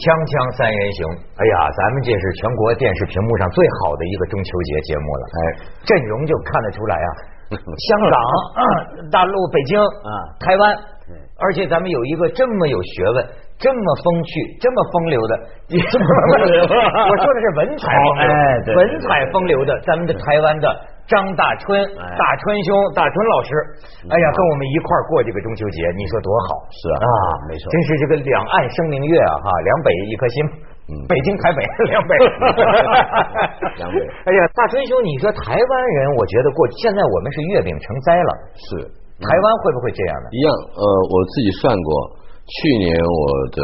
锵锵三人行，哎呀，咱们这是全国电视屏幕上最好的一个中秋节节目了，哎，阵容就看得出来啊，香港、大陆、北京、啊、台湾，而且咱们有一个这么有学问、这么风趣、这么风流的，我说的是文采风流，文采风流的，咱们的台湾的。张大春，大春兄，大春老师，哎呀，跟我们一块儿过这个中秋节，你说多好？是啊，啊，没错，真是这个两岸生明月啊，哈，两北一颗心，北京台北 两北，两北。哎呀，大春兄，你说台湾人，我觉得过现在我们是月饼成灾了，是。台湾会不会这样呢？一样，呃，我自己算过，去年我的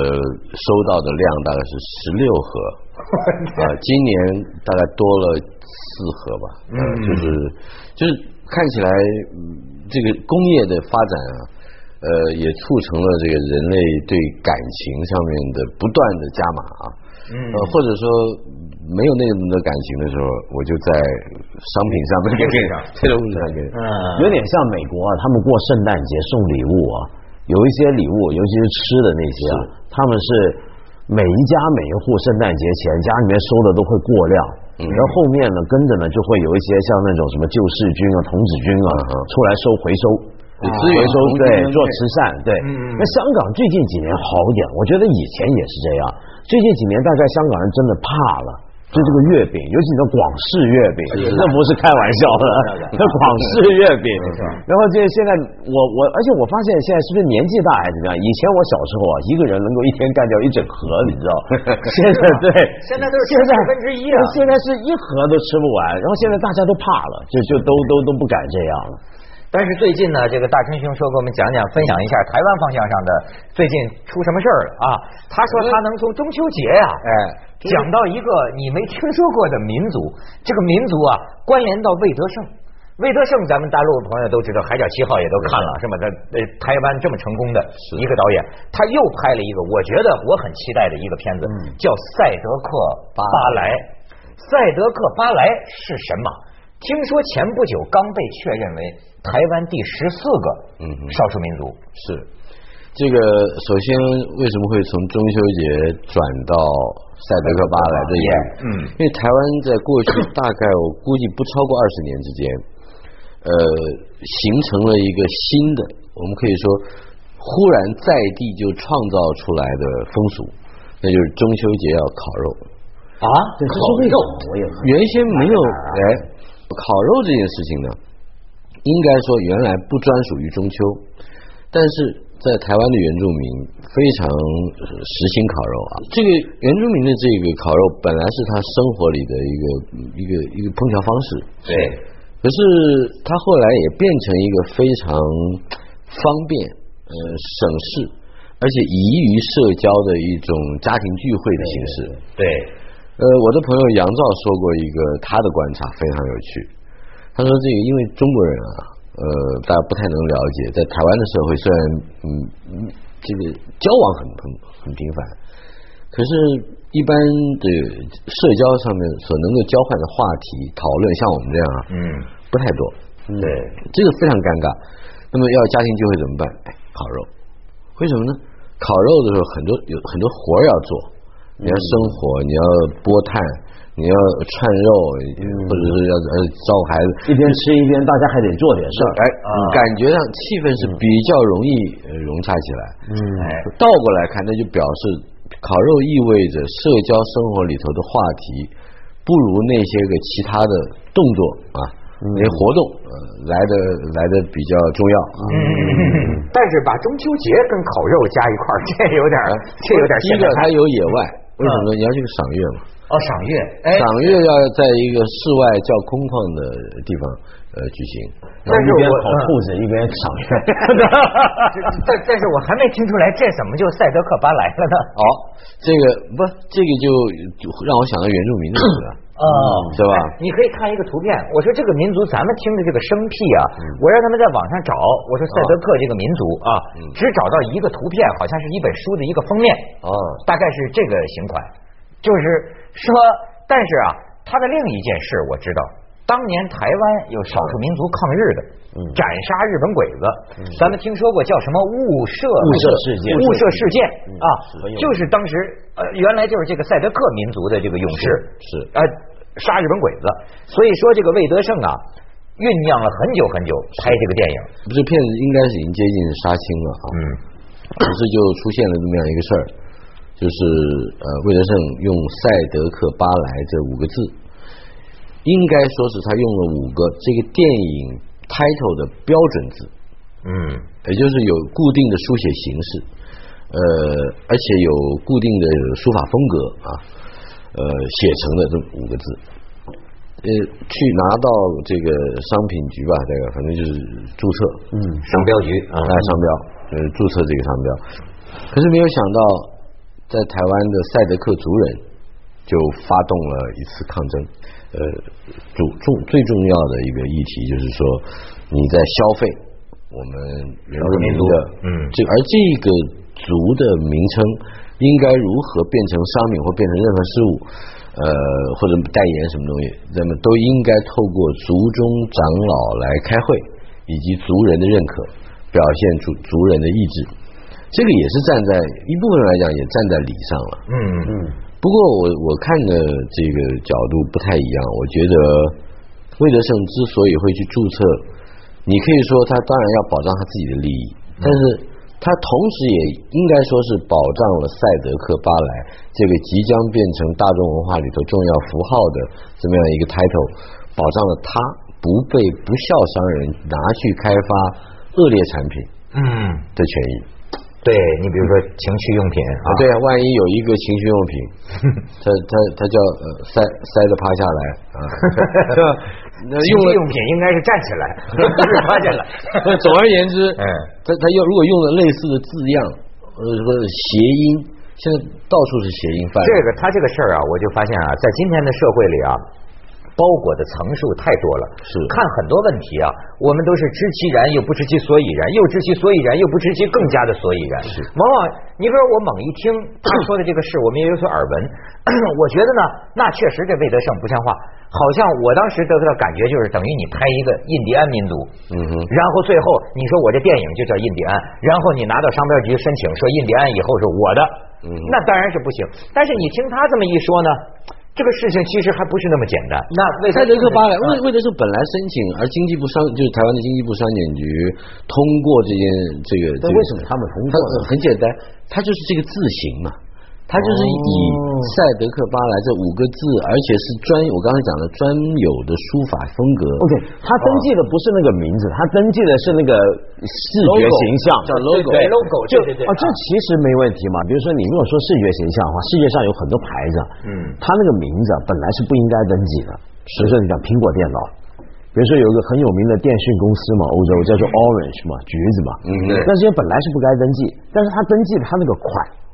收到的量大概是十六盒，啊，今年大概多了。四盒吧，嗯，就是就是看起来，这个工业的发展啊，呃，也促成了这个人类对感情上面的不断的加码啊，嗯，呃，或者说没有那么多感情的时候，我就在商品上面给上，这个物质上给，嗯，有点像美国啊，他们过圣诞节送礼物啊，有一些礼物，尤其是吃的那些啊，他们是每一家每一户圣诞节前家里面收的都会过量。然后后面呢，跟着呢就会有一些像那种什么救世军啊、童子军啊出来收回收，资源收对做慈善对。那香港最近几年好一点，我觉得以前也是这样，最近几年大概香港人真的怕了。就这个月饼，尤其你说广式月饼，那不是开玩笑的，那广式月饼。然后这现在我我，而且我发现现在是不是年纪大还是怎么样？以前我小时候啊，一个人能够一天干掉一整盒，你知道？现在对，现在都是现在分之一了。现在是一盒都吃不完，然后现在大家都怕了，就就都都都不敢这样了。但是最近呢，这个大春兄说给我们讲讲，分享一下台湾方向上的最近出什么事儿了啊？他说他能从中秋节呀，哎。讲到一个你没听说过的民族，这个民族啊，关联到魏德胜。魏德胜，咱们大陆朋友都知道，《海角七号》也都看了，是吧？他呃，台湾这么成功的一个导演，他又拍了一个，我觉得我很期待的一个片子，叫《赛德克巴莱》。赛德克巴莱是什么？听说前不久刚被确认为台湾第十四个少数民族。是。这个首先为什么会从中秋节转到赛德克巴来的演？嗯，因为台湾在过去大概我估计不超过二十年之间，呃，形成了一个新的，我们可以说忽然在地就创造出来的风俗，那就是中秋节要烤肉啊，烤肉，我也原先没有哎，烤肉这件事情呢，应该说原来不专属于中秋，但是。在台湾的原住民非常实行烤肉啊，这个原住民的这个烤肉本来是他生活里的一个一个一个烹调方式，对，可是他后来也变成一个非常方便呃省事，而且宜于社交的一种家庭聚会的形式。对，呃，我的朋友杨照说过一个他的观察非常有趣，他说这个因为中国人啊。呃，大家不太能了解，在台湾的社会，虽然嗯这个交往很很很频繁，可是，一般的社交上面所能够交换的话题讨论，像我们这样啊，嗯，不太多，对，这个非常尴尬。那么要家庭聚会怎么办？哎，烤肉。为什么呢？烤肉的时候，很多有很多活要做，你要生火，你要拨炭。你要串肉，或者是要呃照顾孩子，一边吃一边大家还得做点事儿，哎，感觉上气氛是比较容易融洽起来。嗯，哎倒过来看，那就表示烤肉意味着社交生活里头的话题不如那些个其他的动作啊，那些活动呃来的来的比较重要。嗯，但是把中秋节跟烤肉加一块儿，这有点这有点。第一个它有野外，为什么？你要去赏月嘛。哦，赏月，赏月要在一个室外较空旷的地方呃举行，然后一边跑兔子一边赏月。但但是我还没听出来，这怎么就赛德克巴莱了呢？哦，这个不，这个就让我想到原住民的事了，哦，是吧？你可以看一个图片，我说这个民族，咱们听着这个生僻啊，我让他们在网上找，我说赛德克这个民族啊，只找到一个图片，好像是一本书的一个封面，哦，大概是这个型款。就是说，但是啊，他的另一件事我知道，当年台湾有少数民族抗日的，斩杀日本鬼子，咱们听说过叫什么雾社雾社事件，雾社事件啊，就是当时呃原来就是这个赛德克民族的这个勇士是呃杀日本鬼子，所以说这个魏德胜啊酝酿了很久很久拍这个电影，这片子应该是已经接近杀青了啊，嗯，可是就出现了这么样一个事儿，就是呃魏德胜用赛德克巴莱这五个字。应该说是他用了五个这个电影 title 的标准字，嗯，也就是有固定的书写形式，呃，而且有固定的书法风格啊，呃，写成的这五个字，呃，去拿到这个商品局吧，这个反正就是注册，嗯，商标局啊，商标，呃，注册这个商标，可是没有想到，在台湾的赛德克族人就发动了一次抗争。呃，主重最重要的一个议题就是说，你在消费我们原住民的，嗯，这而这个族的名称应该如何变成商品或变成任何事物，呃，或者代言什么东西，那么都应该透过族中长老来开会，以及族人的认可，表现出族人的意志。这个也是站在一部分来讲，也站在理上了。嗯嗯。不过我我看的这个角度不太一样，我觉得魏德胜之所以会去注册，你可以说他当然要保障他自己的利益，但是他同时也应该说是保障了赛德克巴莱这个即将变成大众文化里头重要符号的这么样一个 title，保障了他不被不孝商人拿去开发恶劣产品嗯的权益。对你比如说情趣用品啊，对啊，万一有一个情趣用品，他他他叫呃塞塞着趴下来啊，那情趣用品应该是站起来，不是趴下来。总而言之，哎，他他要如果用了类似的字样，呃，什么谐音，现在到处是谐音范。这个他这个事儿啊，我就发现啊，在今天的社会里啊。包裹的层数太多了，是看很多问题啊，我们都是知其然又不知其所以然，又知其所以然又不知其更加的所以然。是，往往你比如我猛一听他说的这个事，我们也有所耳闻，我觉得呢，那确实这魏德胜不像话，好像我当时得到的感觉就是等于你拍一个印第安民族，嗯哼，然后最后你说我这电影就叫印第安，然后你拿到商标局申请说印第安以后是我的，嗯，那当然是不行。但是你听他这么一说呢？这个事情其实还不是那么简单。那赛德克巴莱为为的是本来申请，而经济部商就是台湾的经济部商检局通过这件这个。那为什么他们通过？很简单，他就是这个字形嘛。他就是以赛德克巴莱这五个字，而且是专我刚才讲的专有的书法风格。OK，他登记的不是那个名字，他登记的是那个视觉形象，叫 logo。对 logo，对对对。啊，这其实没问题嘛。比如说，你如果说视觉形象的话，世界上有很多牌子，嗯，他那个名字本来是不应该登记的。比如说，你讲苹果电脑，比如说有一个很有名的电讯公司嘛，欧洲叫做 Orange 嘛，橘子嘛，嗯，对。那这些本来是不该登记，但是他登记他那个款。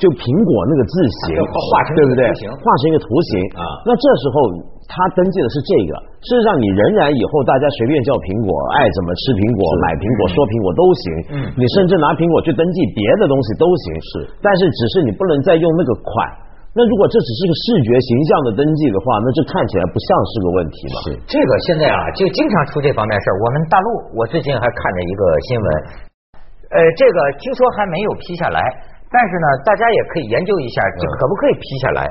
就苹果那个字形，对不对？画成一个图形啊。那这时候他登记的是这个。事实上，你仍然以后大家随便叫苹果，爱怎么吃苹果、买苹果、说苹果都行。嗯。你甚至拿苹果去登记别的东西都行。是。但是，只是你不能再用那个款。那如果这只是个视觉形象的登记的话，那这看起来不像是个问题嘛？是。这个现在啊，就经常出这方面事儿。我们大陆，我最近还看着一个新闻，呃，这个听说还没有批下来。但是呢，大家也可以研究一下，这可不可以批下来？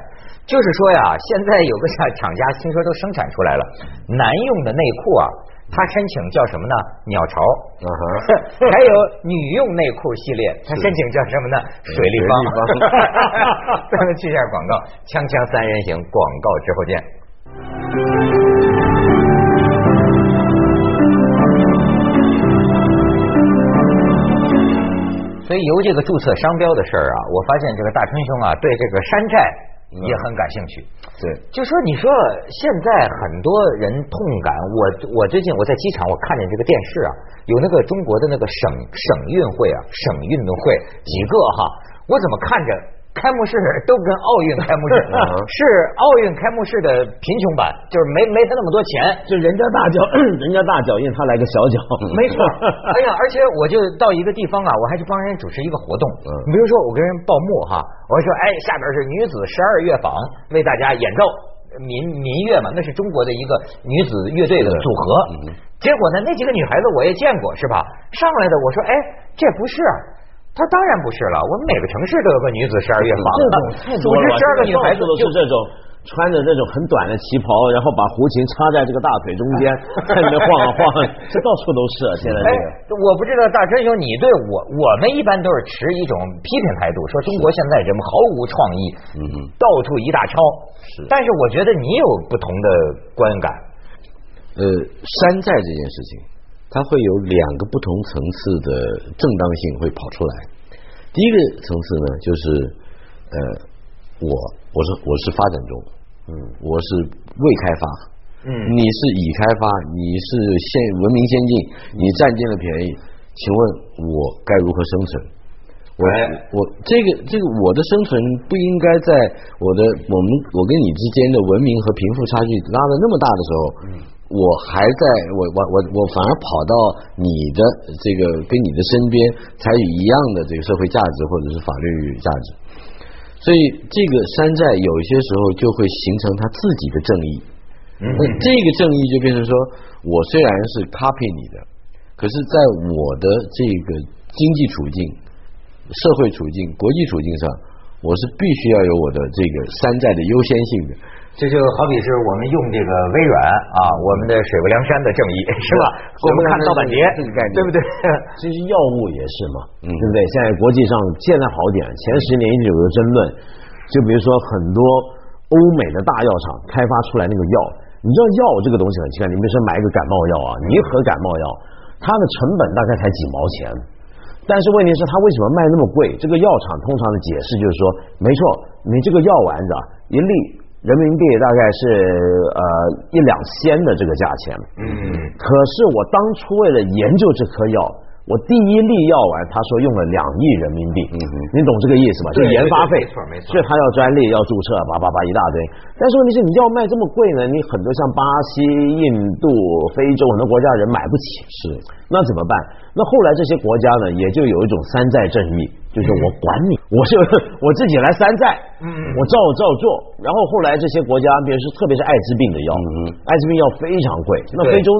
就是说呀，现在有个厂厂家听说都生产出来了，男用的内裤啊，他申请叫什么呢？鸟巢。还有女用内裤系列，他申请叫什么呢？水立方。咱们去下广告，锵锵三人行，广告之后见。所以由这个注册商标的事儿啊，我发现这个大春兄啊，对这个山寨也很感兴趣。对，就说你说现在很多人痛感，我我最近我在机场我看见这个电视啊，有那个中国的那个省省运会啊，省运动会几个哈，我怎么看着？开幕式都跟奥运开幕式 是奥运开幕式的贫穷版，就是没没他那么多钱，就人家大脚，人家大脚印，他来个小脚，没错。哎呀，而且我就到一个地方啊，我还去帮人主持一个活动。比如说我跟人报幕哈，我说哎，下边是女子十二乐坊为大家演奏。民民乐嘛，那是中国的一个女子乐队的组合。结果呢，那几个女孩子我也见过，是吧？上来的我说，哎，这不是？他当然不是了，我们每个城市都有个女子十二乐坊，组织十二个女孩子都是这种。穿着那种很短的旗袍，然后把胡琴插在这个大腿中间，在里面晃啊晃，这到处都是啊。现在这个，我不知道大川兄，你对我我们一般都是持一种批评态度，说中国现在人们毫无创意，嗯，到处一大抄。是，但是我觉得你有不同的观感。呃，山寨这件事情，它会有两个不同层次的正当性会跑出来。第一个层次呢，就是呃。我我是我是发展中，嗯，我是未开发，嗯，你是已开发，你是先文明先进，你占尽了便宜，请问我该如何生存？我我这个这个我的生存不应该在我的我们我跟你之间的文明和贫富差距拉的那么大的时候，嗯，我还在我我我我反而跑到你的这个跟你的身边采取一样的这个社会价值或者是法律价值。所以这个山寨有些时候就会形成他自己的正义，那这个正义就变成说，我虽然是 copy 你的，可是在我的这个经济处境、社会处境、国际处境上，我是必须要有我的这个山寨的优先性的。这就好比是我们用这个微软啊，我们的水泊梁山的正义是吧？我们看盗版碟这个概念，对不对？其实药物也是嘛，对不对？现在国际上现在好点，前十年一直有个争论，就比如说很多欧美的大药厂开发出来那个药，你知道药这个东西很奇怪，你比如说买一个感冒药啊，一盒感冒药，它的成本大概才几毛钱，但是问题是它为什么卖那么贵？这个药厂通常的解释就是说，没错，你这个药丸子一粒。人民币大概是呃一两千的这个价钱，嗯，可是我当初为了研究这颗药。我第一粒药丸，他说用了两亿人民币，嗯嗯，你懂这个意思吧？就研发费，没错没错，所以他要专利要注册，叭叭叭一大堆。但是问题是，你药卖这么贵呢？你很多像巴西、印度、非洲很多国家人买不起，是那怎么办？那后来这些国家呢，也就有一种山寨正义，就是我管你，我就我自己来山寨，嗯，我照照做。然后后来这些国家，比如说特别是艾滋病的药，嗯，艾滋病药非常贵，那非洲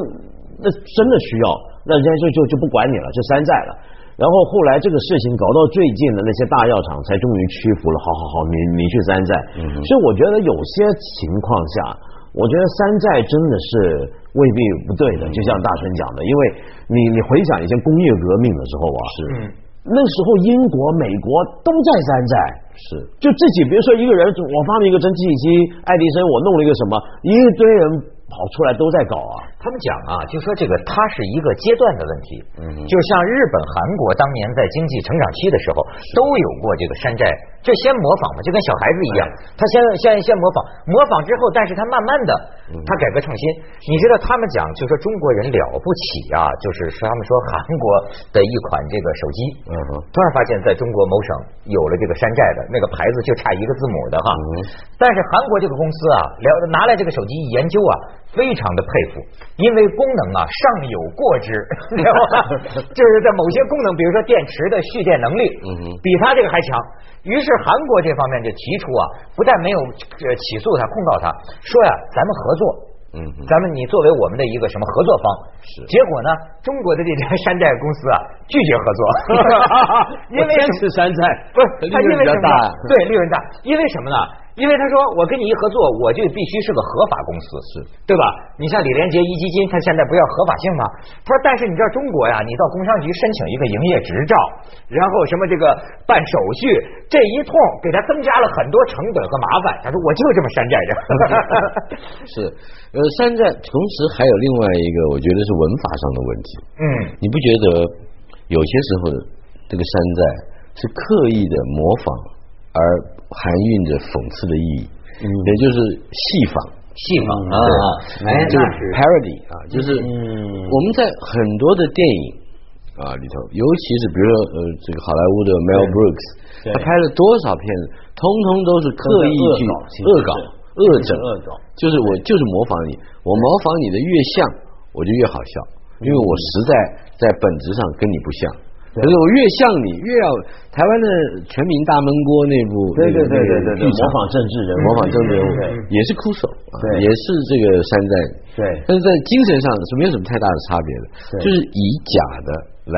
那真的需要。那人家就就就不管你了，就山寨了。然后后来这个事情搞到最近的那些大药厂才终于屈服了。好好好，你你去山寨。所以我觉得有些情况下，我觉得山寨真的是未必不对的。就像大春讲的，因为你你回想以前工业革命的时候啊，是那时候英国、美国都在山寨，是就自己，比如说一个人，我发明一个蒸汽机，爱迪生我弄了一个什么，一堆人。跑出来都在搞啊！他们讲啊，就说这个它是一个阶段的问题，嗯，就像日本、韩国当年在经济成长期的时候都有过这个山寨，就先模仿嘛，就跟小孩子一样，他先先先模仿，模仿之后，但是他慢慢的他改革创新。你知道他们讲，就说中国人了不起啊，就是他们说韩国的一款这个手机，嗯哼，突然发现在中国某省有了这个山寨的那个牌子，就差一个字母的哈，但是韩国这个公司啊，了拿来这个手机一研究啊。非常的佩服，因为功能啊尚有过之，知道吧？就是在某些功能，比如说电池的蓄电能力，比它这个还强。于是韩国这方面就提出啊，不但没有起诉他、控告他，说呀，咱们合作，嗯，咱们你作为我们的一个什么合作方，是。结果呢，中国的这家山寨公司啊拒绝合作，因为是山寨，不是，他因为什么？对，利润大，因为什么呢？因为他说我跟你一合作，我就必须是个合法公司，是对吧？你像李连杰一基金，他现在不要合法性吗？他说，但是你知道中国呀，你到工商局申请一个营业执照，然后什么这个办手续，这一通给他增加了很多成本和麻烦。他说，我就这么山寨着。是，呃，山寨同时还有另外一个，我觉得是文法上的问题。嗯，你不觉得有些时候这个山寨是刻意的模仿而？含蕴着讽刺的意义，也就是戏仿，戏仿啊，哎，就是 parody 啊，就是我们在很多的电影啊里头，尤其是比如说呃，这个好莱坞的 Mel Brooks，他拍了多少片子，通通都是刻意去恶搞、恶整、恶搞，就是我就是模仿你，我模仿你的越像，我就越好笑，因为我实在在本质上跟你不像。可是我越像你，越要台湾的全民大闷锅那部，对对对对对，模仿政治人，模仿政治人物，也是哭手，对，也是这个山寨，对，但是在精神上是没有什么太大的差别的，就是以假的来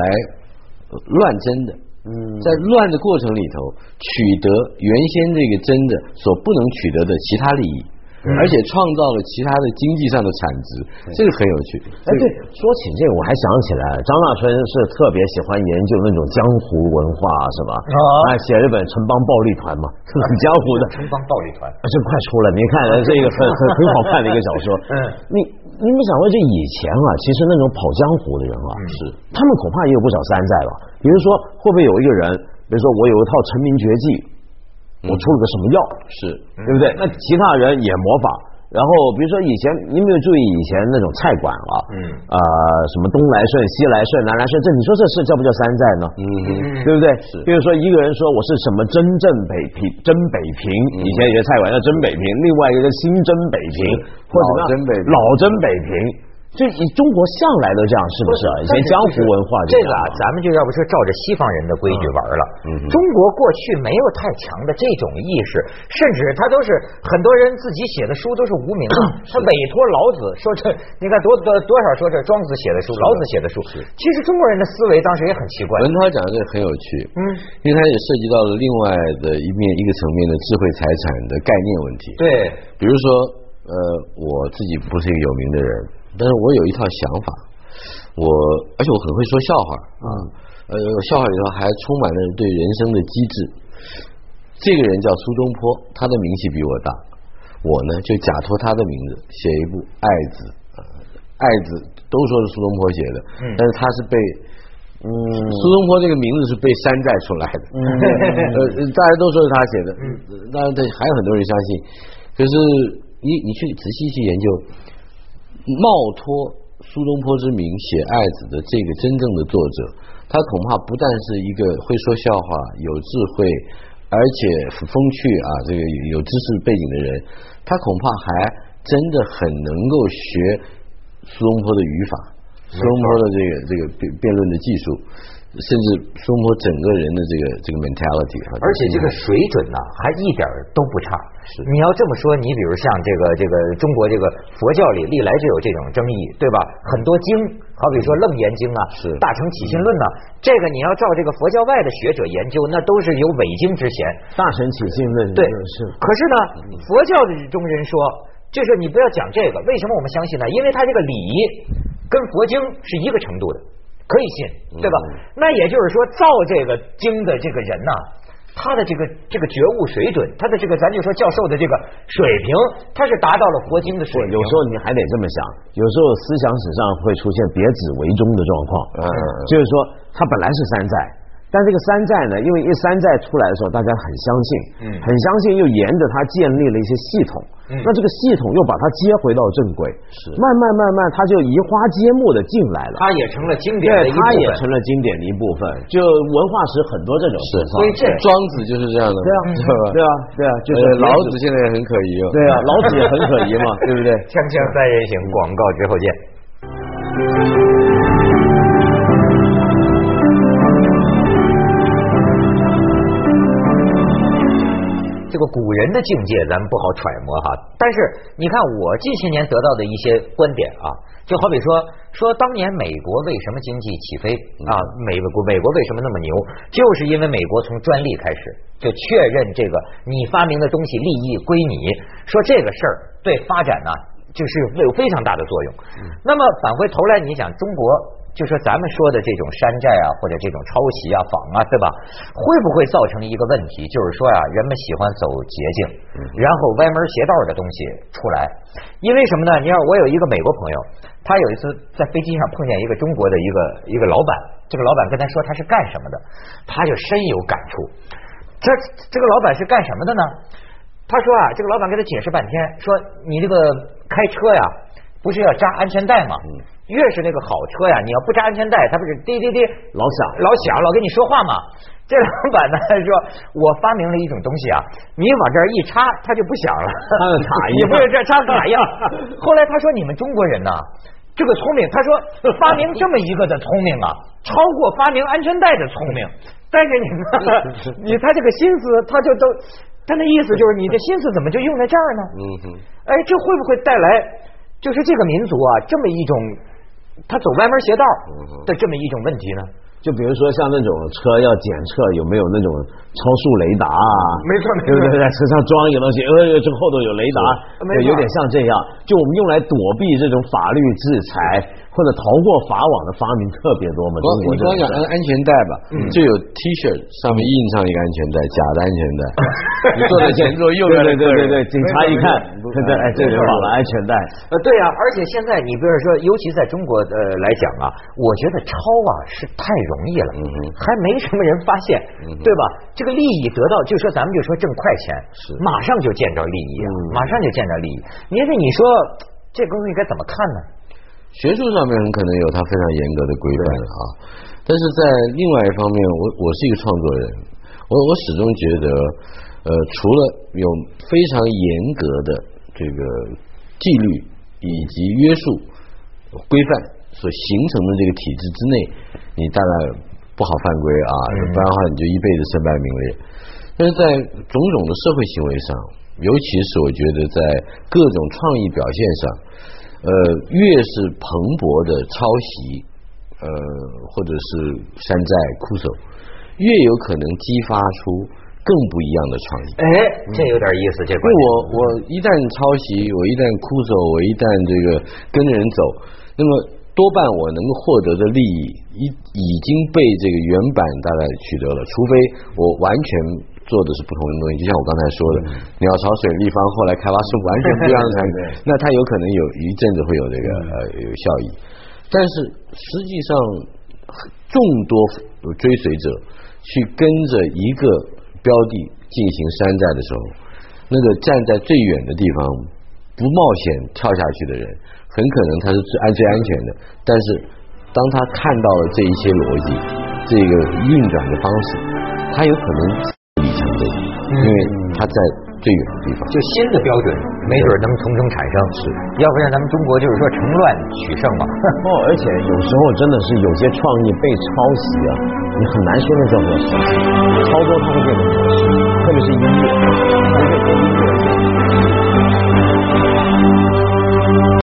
乱真的，嗯，在乱的过程里头取得原先这个真的所不能取得的其他利益。而且创造了其他的经济上的产值，这个很有趣。哎，对，说起这个，我还想起来，张大春是特别喜欢研究那种江湖文化，是吧？啊，写了本《城邦暴力团》嘛，很江湖的。城邦暴力团，这快出了，你看，这个很很很好看的一个小说。嗯，你你没想过，这以前啊，其实那种跑江湖的人啊，是他们恐怕也有不少山寨吧？比如说，会不会有一个人，比如说我有一套成名绝技？我出了个什么药？是对不对？那其他人也模仿，然后比如说以前，你有没有注意以前那种菜馆啊？嗯啊，什么东来顺、西来顺、南来顺，这你说这是叫不叫山寨呢？嗯嗯，对不对？是。比如说一个人说我是什么真正北平，真北平，以前有些菜馆叫真北平，另外一个新真北平，或者老真北老真北平。就以中国向来都这样，是不是啊？以前江湖文化这个啊，咱们就要不是照着西方人的规矩玩了。中国过去没有太强的这种意识，甚至他都是很多人自己写的书都是无名的，他委托老子说这，你看多多多少说这庄子写的书，老子写的书。其实中国人的思维当时也很奇怪。文涛讲的这个很有趣，嗯，因为他也涉及到了另外的一面一个层面的智慧财产的概念问题。对，比如说，呃，我自己不是一个有名的人。但是我有一套想法，我而且我很会说笑话啊，呃，笑话里头还充满了对人生的机智。这个人叫苏东坡，他的名气比我大，我呢就假托他的名字写一部《爱子》，《爱子》都说是苏东坡写的，但是他是被，嗯，苏东坡这个名字是被山寨出来的，呃，大家都说是他写的，那这还有很多人相信，可是你你去仔细去研究。冒托苏东坡之名写《爱子》的这个真正的作者，他恐怕不但是一个会说笑话、有智慧，而且风趣啊，这个有知识背景的人，他恐怕还真的很能够学苏东坡的语法，苏东坡的这个这个辩辩论的技术。甚至苏东坡整个人的这个这个 mentality，而且这个水准呢还一点都不差。是你要这么说，你比如像这个这个中国这个佛教里历来就有这种争议，对吧？很多经，好比说《楞严经》啊，是《大乘起信论》呐，这个你要照这个佛教外的学者研究，那都是有伪经之嫌。《大乘起信论》对是，可是呢，佛教的中人说，就是你不要讲这个，为什么我们相信呢？因为他这个理跟佛经是一个程度的。可以信，对吧？那也就是说，造这个经的这个人呐，他的这个这个觉悟水准，他的这个咱就说教授的这个水平，他是达到了佛经的水平。有时候你还得这么想，有时候思想史上会出现别子为宗的状况，嗯，就是说他本来是山寨。但这个山寨呢，因为一山寨出来的时候，大家很相信，嗯，很相信，又沿着它建立了一些系统，嗯，那这个系统又把它接回到正轨，是，慢慢慢慢，它就移花接木的进来了，它也成了经典的一部分，它也成了经典的一部分，就文化史很多这种是，所以这庄子就是这样的，对啊，对啊，对啊，就是老子现在也很可疑哦，对啊，老子也很可疑嘛，对不对？锵锵三人行，广告之后见。个古人的境界咱们不好揣摩哈，但是你看我近些年得到的一些观点啊，就好比说说当年美国为什么经济起飞啊，美国美国为什么那么牛，就是因为美国从专利开始就确认这个你发明的东西利益归你，说这个事儿对发展呢就是有非常大的作用。那么返回头来你想中国。就说咱们说的这种山寨啊，或者这种抄袭啊、仿啊，对吧？会不会造成一个问题？就是说呀，人们喜欢走捷径，然后歪门邪道的东西出来。因为什么呢？你看，我有一个美国朋友，他有一次在飞机上碰见一个中国的一个一个老板，这个老板跟他说他是干什么的，他就深有感触。这这个老板是干什么的呢？他说啊，这个老板给他解释半天，说你这个开车呀，不是要扎安全带吗？越是那个好车呀，你要不扎安全带，它不是滴滴滴老响老响老跟你说话吗？这老板呢说，我发明了一种东西啊，你往这儿一插，它就不响了，插个卡 也不是这插卡一样。后来他说，你们中国人呢，这个聪明，他说发明这么一个的聪明啊，超过发明安全带的聪明。但是你呢，你他这个心思，他就都，他那意思就是你的心思怎么就用在这儿呢？嗯哼。哎，这会不会带来就是这个民族啊这么一种他走歪门邪道的这么一种问题呢？就比如说像那种车要检测有没有那种超速雷达啊，没错，对不对？在车上装一个东西，呃，这后头有雷达，有点像这样。就我们用来躲避这种法律制裁。或者逃过法网的发明特别多嘛？你刚讲安安全带吧，就有 T 恤上面印上一个安全带，假的安全带。你坐在前座，右边对对对对，警察一看，对对，哎，这人忘了安全带。呃，对呀，而且现在你比如说，尤其在中国呃来讲啊，我觉得抄啊是太容易了，还没什么人发现，对吧？这个利益得到，就说咱们就说挣快钱，是马上就见着利益啊，马上就见着利益。你说你说这东西该怎么看呢？学术上面很可能有它非常严格的规范啊，但是在另外一方面，我我是一个创作人，我我始终觉得，呃，除了有非常严格的这个纪律以及约束规范所形成的这个体制之内，你大概不好犯规啊，不然的话你就一辈子身败名裂。但是在种种的社会行为上，尤其是我觉得在各种创意表现上。呃，越是蓬勃的抄袭，呃，或者是山寨酷手，越有可能激发出更不一样的创意。哎，这有点意思，这。因为我我一旦抄袭，我一旦酷手，我一旦这个跟着人走，那么多半我能够获得的利益已已经被这个原版大概取得了，除非我完全。做的是不同的东西，就像我刚才说的，鸟巢水立方后来开发是完全不一样的产品，那它有可能有一阵子会有这个呃有效益，但是实际上众多追随者去跟着一个标的进行山寨的时候，那个站在最远的地方不冒险跳下去的人，很可能他是最安最安全的，但是当他看到了这一些逻辑，这个运转的方式，他有可能。因为他在最远的地方，就新的标准，没准能从中产生。是，要不然咱们中国就是说成乱取胜嘛。哦，而且有时候真的是有些创意被抄袭啊，你很难说那叫做抄袭，超多它会变成模式，特别是音乐。